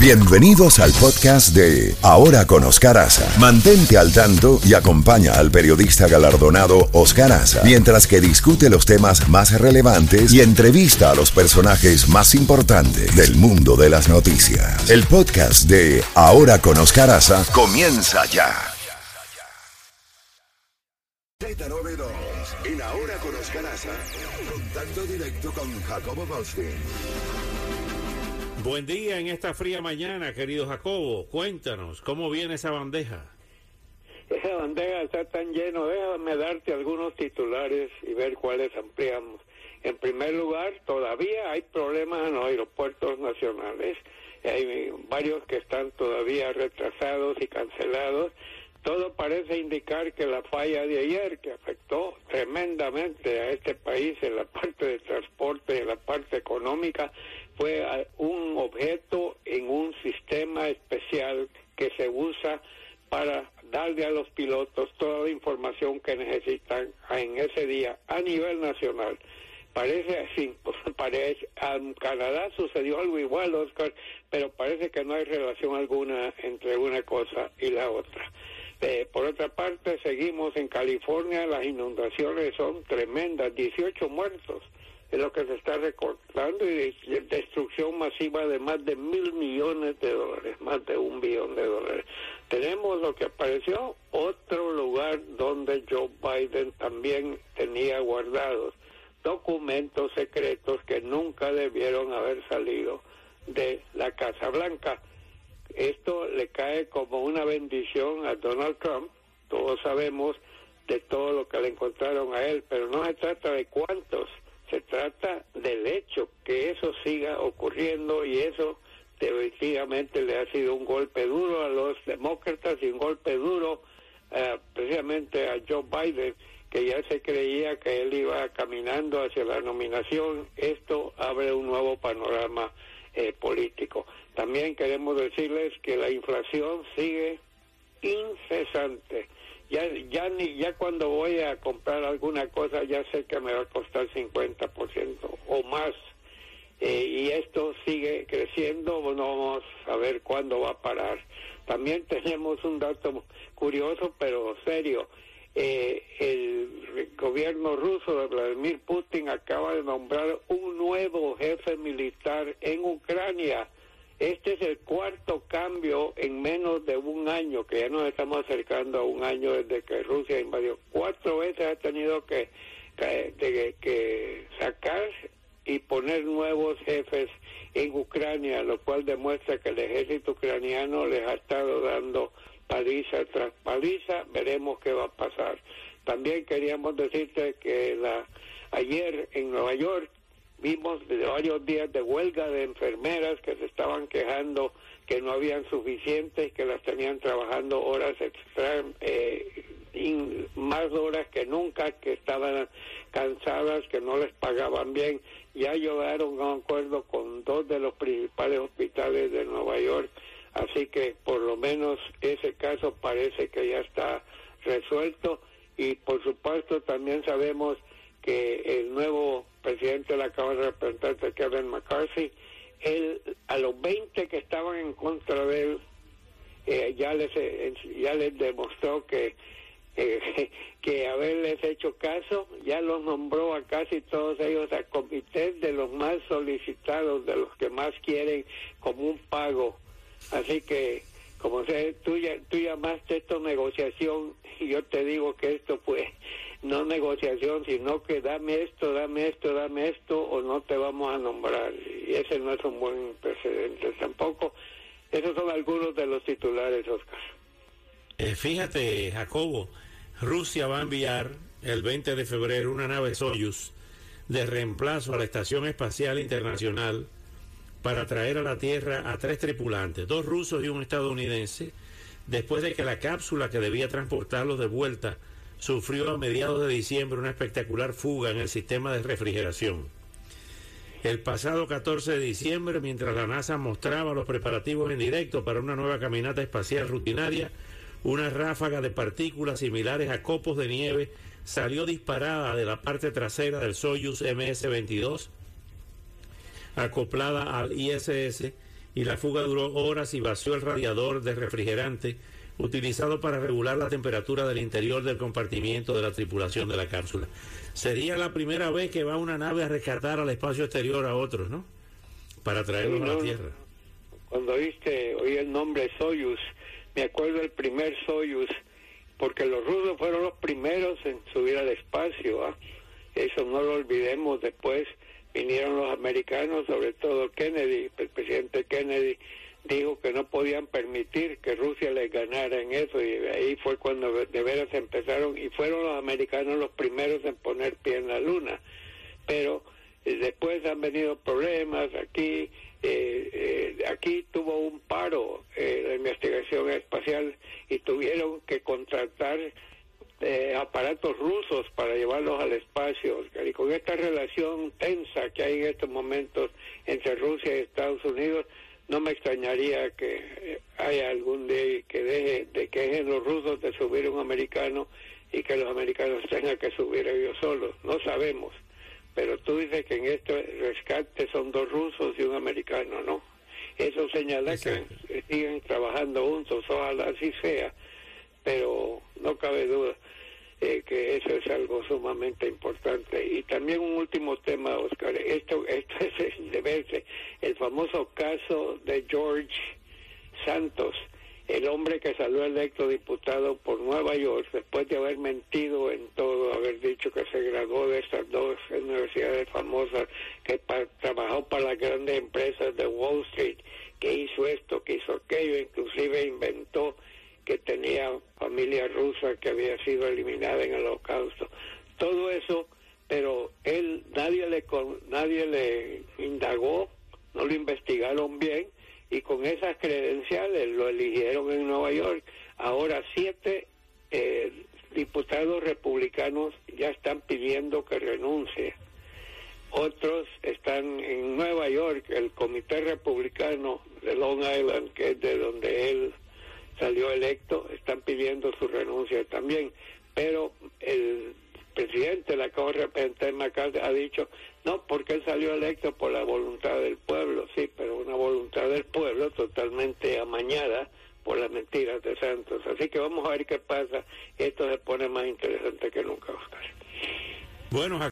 Bienvenidos al podcast de Ahora con Oscar Aza. Mantente al tanto y acompaña al periodista galardonado Oscar Aza mientras que discute los temas más relevantes y entrevista a los personajes más importantes del mundo de las noticias. El podcast de Ahora con Oscar Aza comienza ya. Z92 en Ahora con Oscar Aza, contacto directo con Jacobo Goldstein. Buen día en esta fría mañana, querido Jacobo. Cuéntanos, ¿cómo viene esa bandeja? Esa bandeja está tan lleno. Déjame darte algunos titulares y ver cuáles ampliamos. En primer lugar, todavía hay problemas en los aeropuertos nacionales. Hay varios que están todavía retrasados y cancelados. Todo parece indicar que la falla de ayer, que afectó tremendamente a este país en la parte de transporte y en la parte económica, fue un objeto en un sistema especial que se usa para darle a los pilotos toda la información que necesitan en ese día a nivel nacional. Parece así, parece, en Canadá sucedió algo igual, Oscar, pero parece que no hay relación alguna entre una cosa y la otra. Eh, por otra parte, seguimos en California, las inundaciones son tremendas, 18 muertos es lo que se está recortando y destrucción masiva de más de mil millones de dólares, más de un billón de dólares. Tenemos lo que apareció, otro lugar donde Joe Biden también tenía guardados documentos secretos que nunca debieron haber salido de la Casa Blanca. Esto le cae como una bendición a Donald Trump, todos sabemos de todo lo que le encontraron a él, pero no se trata de cuántos trata del hecho que eso siga ocurriendo y eso definitivamente le ha sido un golpe duro a los demócratas y un golpe duro eh, precisamente a Joe Biden que ya se creía que él iba caminando hacia la nominación. Esto abre un nuevo panorama eh, político. También queremos decirles que la inflación sigue incesante ya ya ni ya cuando voy a comprar alguna cosa ya sé que me va a costar 50% o más. Eh, y esto sigue creciendo no vamos a ver cuándo va a parar. También tenemos un dato curioso pero serio. Eh, el gobierno ruso de Vladimir Putin acaba de nombrar un nuevo jefe militar en Ucrania este es el cuarto cambio en menos de un año, que ya nos estamos acercando a un año desde que Rusia invadió. Cuatro veces ha tenido que, que, sacar y poner nuevos jefes en Ucrania, lo cual demuestra que el ejército ucraniano les ha estado dando paliza tras paliza. Veremos qué va a pasar. También queríamos decirte que la, ayer en Nueva York Vimos varios días de huelga de enfermeras que se estaban quejando que no habían suficientes, que las tenían trabajando horas extra, eh, más horas que nunca, que estaban cansadas, que no les pagaban bien. Ya llegaron a un acuerdo con dos de los principales hospitales de Nueva York, así que por lo menos ese caso parece que ya está resuelto y por supuesto también sabemos que el nuevo presidente de la Cámara de Representantes, Kevin McCarthy, él, a los 20 que estaban en contra de él, eh, ya les eh, ya les demostró que eh, que haberles hecho caso, ya los nombró a casi todos ellos a comités de los más solicitados, de los que más quieren como un pago. Así que, como sé, tú, tú llamaste esto negociación y yo te digo que esto fue no negociación, sino que dame esto, dame esto, dame esto, o no te vamos a nombrar. Y ese no es un buen precedente tampoco. Esos son algunos de los titulares, Oscar. Eh, fíjate, Jacobo, Rusia va a enviar el 20 de febrero una nave Soyuz de reemplazo a la Estación Espacial Internacional para traer a la Tierra a tres tripulantes, dos rusos y un estadounidense, después de que la cápsula que debía transportarlos de vuelta sufrió a mediados de diciembre una espectacular fuga en el sistema de refrigeración. El pasado 14 de diciembre, mientras la NASA mostraba los preparativos en directo para una nueva caminata espacial rutinaria, una ráfaga de partículas similares a copos de nieve salió disparada de la parte trasera del Soyuz MS-22, acoplada al ISS, y la fuga duró horas y vació el radiador de refrigerante utilizado para regular la temperatura del interior del compartimiento de la tripulación de la cápsula. Sería la primera vez que va una nave a rescatar al espacio exterior a otros, ¿no? Para traerlos a la Tierra. Cuando oíste, oí el nombre Soyuz, me acuerdo del primer Soyuz, porque los rusos fueron los primeros en subir al espacio. ¿ah? Eso no lo olvidemos. Después vinieron los americanos, sobre todo Kennedy, el presidente Kennedy dijo que no podían permitir que Rusia les ganara en eso y ahí fue cuando de veras empezaron y fueron los americanos los primeros en poner pie en la luna. Pero eh, después han venido problemas aquí, eh, eh, aquí tuvo un paro la investigación espacial y tuvieron que contratar aparatos rusos para llevarlos al espacio. Y con esta relación tensa que hay en estos momentos entre Rusia y Estados Unidos, no me extrañaría que haya algún día que deje de que dejen los rusos de subir un americano y que los americanos tengan que subir ellos solos. No sabemos. Pero tú dices que en este rescate son dos rusos y un americano, ¿no? Eso señala que siguen trabajando juntos, ojalá así sea, pero no cabe duda eh, que eso es algo sumamente importante. Y también un último tema, Oscar, esto, esto es de verse, famoso caso de George Santos, el hombre que salió electo diputado por Nueva York después de haber mentido en todo, haber dicho que se graduó de estas dos universidades famosas, que trabajó para las grandes empresas de Wall Street, que hizo esto, que hizo aquello, inclusive inventó que tenía familia rusa que había sido eliminada en el holocausto. Todo eso, pero él, nadie le, nadie le indagó, no lo investigaron bien y con esas credenciales lo eligieron en Nueva York. Ahora siete eh, diputados republicanos ya están pidiendo que renuncie. Otros están en Nueva York, el Comité Republicano de Long Island, que es de donde él salió electo, están pidiendo su renuncia también, pero el presidente de la Cámara de ha dicho, no, porque él salió electo por la voluntad del pueblo, sí, pero una voluntad del pueblo totalmente amañada por las mentiras de Santos. Así que vamos a ver qué pasa. Esto se pone más interesante que nunca, Oscar. Bueno,